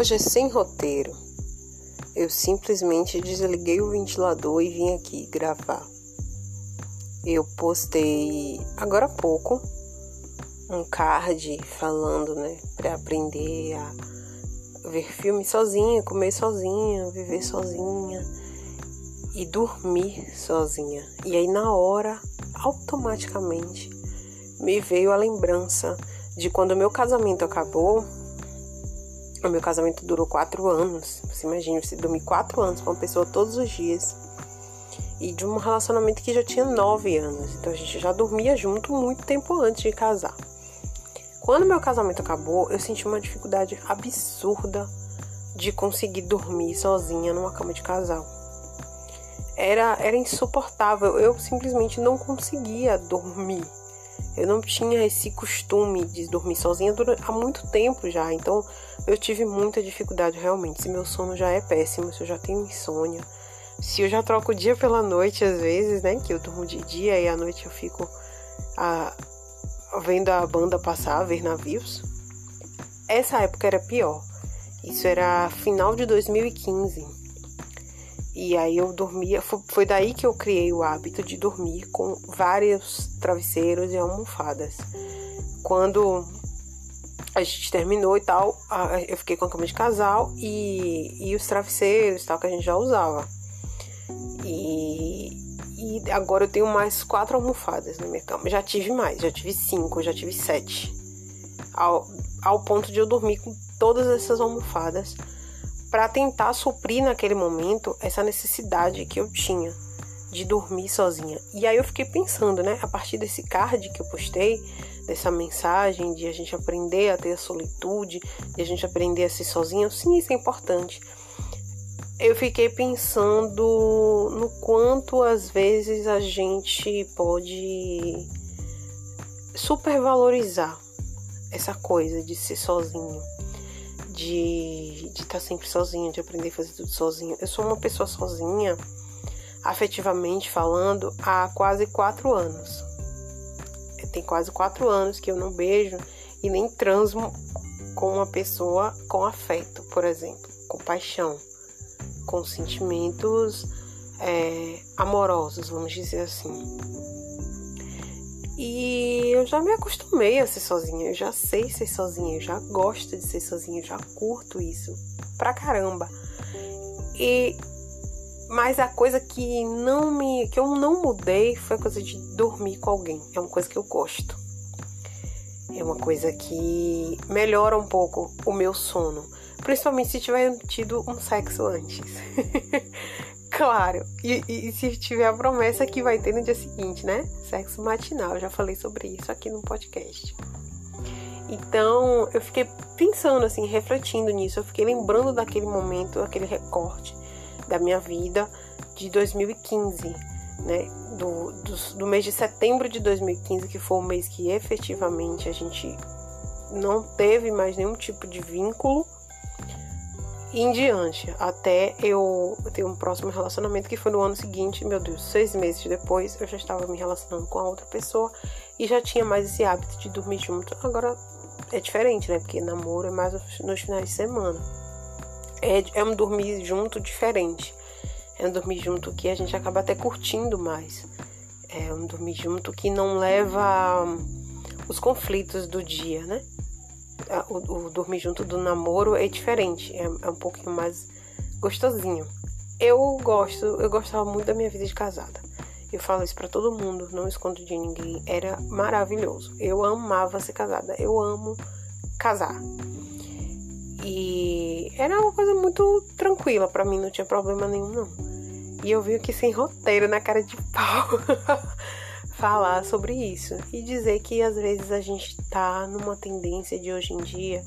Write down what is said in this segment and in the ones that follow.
Hoje é sem roteiro. Eu simplesmente desliguei o ventilador e vim aqui gravar. Eu postei agora há pouco um card falando, né, para aprender a ver filme sozinha, comer sozinha, viver sozinha e dormir sozinha. E aí na hora, automaticamente, me veio a lembrança de quando meu casamento acabou o meu casamento durou quatro anos. Você imagina, você dormir quatro anos com uma pessoa todos os dias. E de um relacionamento que já tinha nove anos. Então a gente já dormia junto muito tempo antes de casar. Quando meu casamento acabou, eu senti uma dificuldade absurda de conseguir dormir sozinha numa cama de casal. Era, era insuportável. Eu simplesmente não conseguia dormir eu não tinha esse costume de dormir sozinha há muito tempo já, então eu tive muita dificuldade realmente. Se meu sono já é péssimo, se eu já tenho insônia, se eu já troco o dia pela noite às vezes, né? Que eu durmo de dia e à noite eu fico a, vendo a banda passar, ver navios. Essa época era pior. Isso era final de 2015. E aí eu dormia, foi daí que eu criei o hábito de dormir com vários travesseiros e almofadas. Quando a gente terminou e tal, eu fiquei com a cama de casal e, e os travesseiros tal que a gente já usava. E, e agora eu tenho mais quatro almofadas na minha cama. Já tive mais, já tive cinco, já tive sete. Ao, ao ponto de eu dormir com todas essas almofadas para tentar suprir naquele momento essa necessidade que eu tinha de dormir sozinha. E aí eu fiquei pensando, né, a partir desse card que eu postei, dessa mensagem de a gente aprender a ter a solitude, de a gente aprender a ser sozinha, sim, isso é importante. Eu fiquei pensando no quanto às vezes a gente pode supervalorizar essa coisa de ser sozinho de estar tá sempre sozinha, de aprender a fazer tudo sozinha. Eu sou uma pessoa sozinha, afetivamente falando, há quase quatro anos. Tem quase quatro anos que eu não beijo e nem transmo com uma pessoa com afeto, por exemplo, com paixão, com sentimentos é, amorosos, vamos dizer assim. E eu já me acostumei a ser sozinha, eu já sei ser sozinha, eu já gosto de ser sozinha, eu já curto isso pra caramba. E mas a coisa que não me que eu não mudei foi a coisa de dormir com alguém. É uma coisa que eu gosto. É uma coisa que melhora um pouco o meu sono, principalmente se tiver tido um sexo antes. Claro, e, e, se tiver a promessa que vai ter no dia seguinte, né? Sexo matinal, eu já falei sobre isso aqui no podcast. Então, eu fiquei pensando assim, refletindo nisso, eu fiquei lembrando daquele momento, aquele recorte da minha vida de 2015, né? Do, do, do mês de setembro de 2015, que foi o mês que efetivamente a gente não teve mais nenhum tipo de vínculo em diante, até eu ter um próximo relacionamento que foi no ano seguinte, meu Deus, seis meses depois eu já estava me relacionando com a outra pessoa e já tinha mais esse hábito de dormir junto. Agora é diferente, né? Porque namoro é mais nos finais de semana. É, é um dormir junto diferente. É um dormir junto que a gente acaba até curtindo mais. É um dormir junto que não leva os conflitos do dia, né? O, o, dormir junto do namoro é diferente, é, é um pouquinho mais gostosinho. Eu gosto, eu gostava muito da minha vida de casada. Eu falo isso para todo mundo, não escondo de ninguém. Era maravilhoso. Eu amava ser casada. Eu amo casar. E era uma coisa muito tranquila para mim, não tinha problema nenhum não. E eu vim aqui sem roteiro na cara de pau. falar sobre isso e dizer que às vezes a gente está numa tendência de hoje em dia,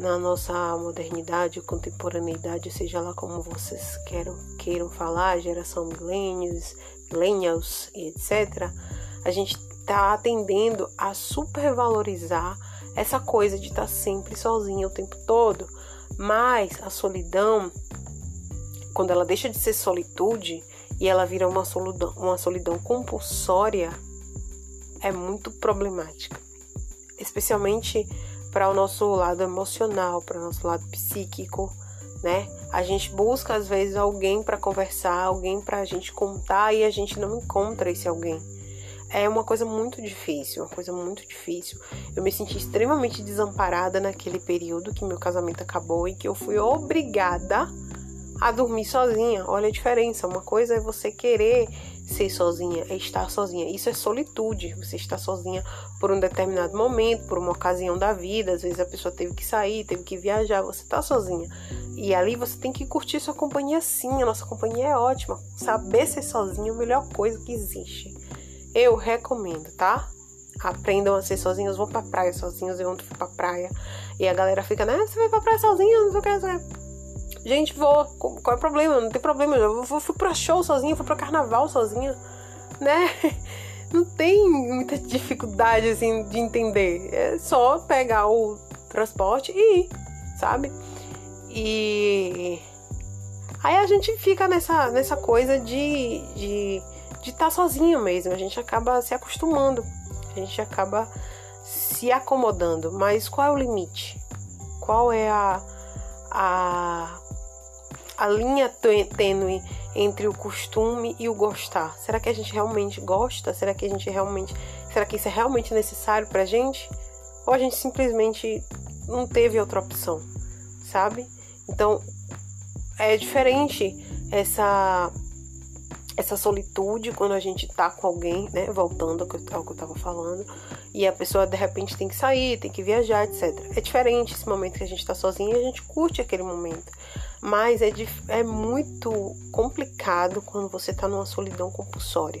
na nossa modernidade, contemporaneidade, seja lá como vocês queiram, queiram falar, geração millennials, millennials e etc., a gente está tendendo a supervalorizar essa coisa de estar tá sempre sozinha o tempo todo. Mas a solidão, quando ela deixa de ser solitude, e ela vira uma solidão, uma solidão compulsória, é muito problemática. Especialmente para o nosso lado emocional, para o nosso lado psíquico, né? A gente busca às vezes alguém para conversar, alguém para a gente contar e a gente não encontra esse alguém. É uma coisa muito difícil, uma coisa muito difícil. Eu me senti extremamente desamparada naquele período que meu casamento acabou e que eu fui obrigada a dormir sozinha. Olha a diferença. Uma coisa é você querer ser sozinha, é estar sozinha. Isso é solitude. Você está sozinha por um determinado momento, por uma ocasião da vida. Às vezes a pessoa teve que sair, teve que viajar, você está sozinha. E ali você tem que curtir sua companhia sim. A nossa companhia é ótima. Saber ser sozinha é a melhor coisa que existe. Eu recomendo, tá? Aprendam a ser sozinhos, vão pra praia sozinhos. Eu ontem fui pra praia. E a galera fica, né? Você vai pra praia sozinho? Não sei o que. Gente, vou. Qual é o problema? Não tem problema. Eu fui pra show sozinha, fui pra carnaval sozinha, né? Não tem muita dificuldade, assim, de entender. É só pegar o transporte e ir, sabe? E. Aí a gente fica nessa, nessa coisa de estar de, de tá sozinho mesmo. A gente acaba se acostumando. A gente acaba se acomodando. Mas qual é o limite? Qual é a, a a linha tênue entre o costume e o gostar. Será que a gente realmente gosta? Será que a gente realmente, será que isso é realmente necessário pra gente? Ou a gente simplesmente não teve outra opção, sabe? Então, é diferente essa essa solitude quando a gente tá com alguém, né? Voltando ao que, ao que eu tava falando, e a pessoa de repente tem que sair, tem que viajar, etc. É diferente esse momento que a gente tá e a gente curte aquele momento. Mas é, é muito complicado quando você tá numa solidão compulsória.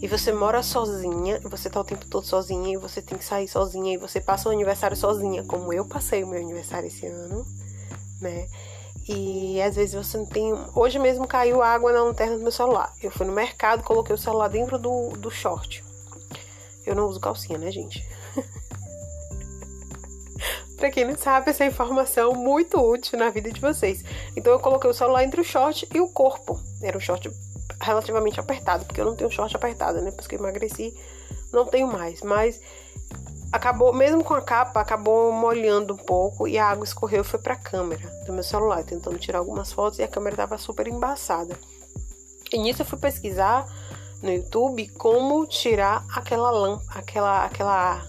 E você mora sozinha, você tá o tempo todo sozinha, e você tem que sair sozinha, e você passa o aniversário sozinha, como eu passei o meu aniversário esse ano, né? E às vezes você não tem. Hoje mesmo caiu água na lanterna do meu celular. Eu fui no mercado, coloquei o celular dentro do, do short. Eu não uso calcinha, né, gente? Para quem não sabe, essa informação muito útil na vida de vocês. Então eu coloquei o celular entre o short e o corpo. Era um short relativamente apertado, porque eu não tenho short apertado, né? Depois que eu emagreci, não tenho mais. Mas acabou, mesmo com a capa, acabou molhando um pouco e a água escorreu e foi para a câmera do meu celular, tentando tirar algumas fotos e a câmera estava super embaçada. E nisso eu fui pesquisar no YouTube como tirar aquela lâmpada, aquela aquela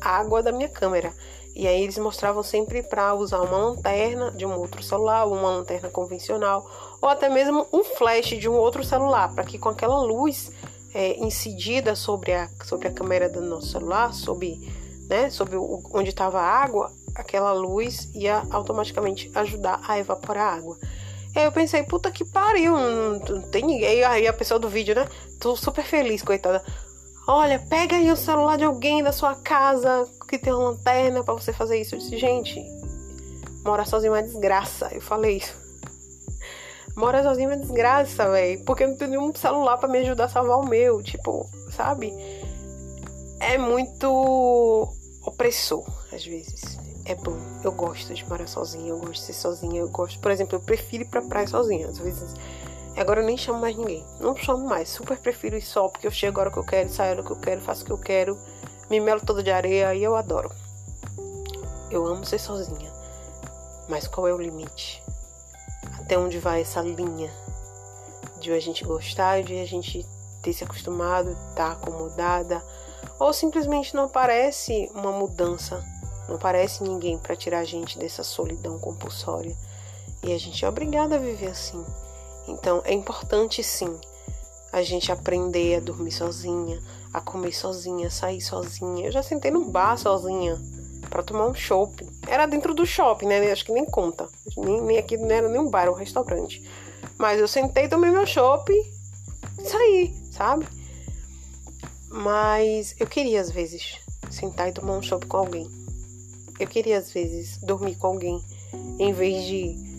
água da minha câmera. E aí eles mostravam sempre para usar uma lanterna de um outro celular, uma lanterna convencional, ou até mesmo um flash de um outro celular, para que com aquela luz é, incidida sobre a, sobre a câmera do nosso celular, sobre, né, sobre o, onde estava a água, aquela luz ia automaticamente ajudar a evaporar a água. E aí eu pensei, puta que pariu, não, não tem ninguém. Aí a pessoa do vídeo, né? Tô super feliz, coitada. Olha, pega aí o celular de alguém da sua casa que tem uma lanterna para você fazer isso. Eu disse, gente, morar sozinho é uma desgraça. Eu falei isso. Morar sozinho é uma desgraça, velho. Porque eu não tenho nenhum celular para me ajudar a salvar o meu. Tipo, sabe? É muito opressor, às vezes. É bom. Eu gosto de morar sozinha, eu gosto de ser sozinha. Eu gosto, por exemplo, eu prefiro ir pra praia sozinha. Às vezes Agora eu nem chamo mais ninguém. Não chamo mais. Super prefiro ir só, porque eu chego a hora que eu quero, saio a hora que eu quero, faço o que eu quero. Me melo toda de areia e eu adoro. Eu amo ser sozinha. Mas qual é o limite? Até onde vai essa linha de a gente gostar e de a gente ter se acostumado, estar tá acomodada, ou simplesmente não aparece uma mudança, não aparece ninguém para tirar a gente dessa solidão compulsória e a gente é obrigada a viver assim. Então é importante sim a gente aprender a dormir sozinha, a comer sozinha, sair sozinha. Eu já sentei no bar sozinha para tomar um shopping. Era dentro do shopping, né? Acho que nem conta. Nem, nem aqui não era nem um bar, era um restaurante. Mas eu sentei, tomei meu shopping e saí, sabe? Mas eu queria às vezes sentar e tomar um shopping com alguém. Eu queria às vezes dormir com alguém em vez de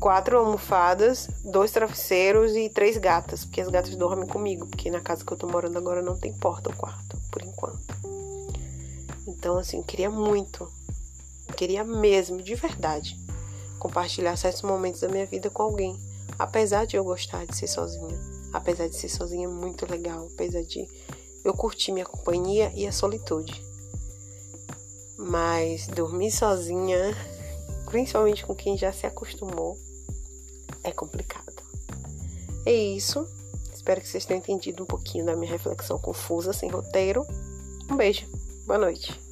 quatro almofadas, dois travesseiros e três gatas, porque as gatas dormem comigo, porque na casa que eu tô morando agora não tem porta o quarto, por enquanto. Então, assim, queria muito, queria mesmo, de verdade, compartilhar certos momentos da minha vida com alguém, apesar de eu gostar de ser sozinha, apesar de ser sozinha é muito legal, apesar de eu curtir minha companhia e a solitude. Mas dormir sozinha, principalmente com quem já se acostumou, é complicado. É isso. Espero que vocês tenham entendido um pouquinho da minha reflexão confusa, sem roteiro. Um beijo. Boa noite.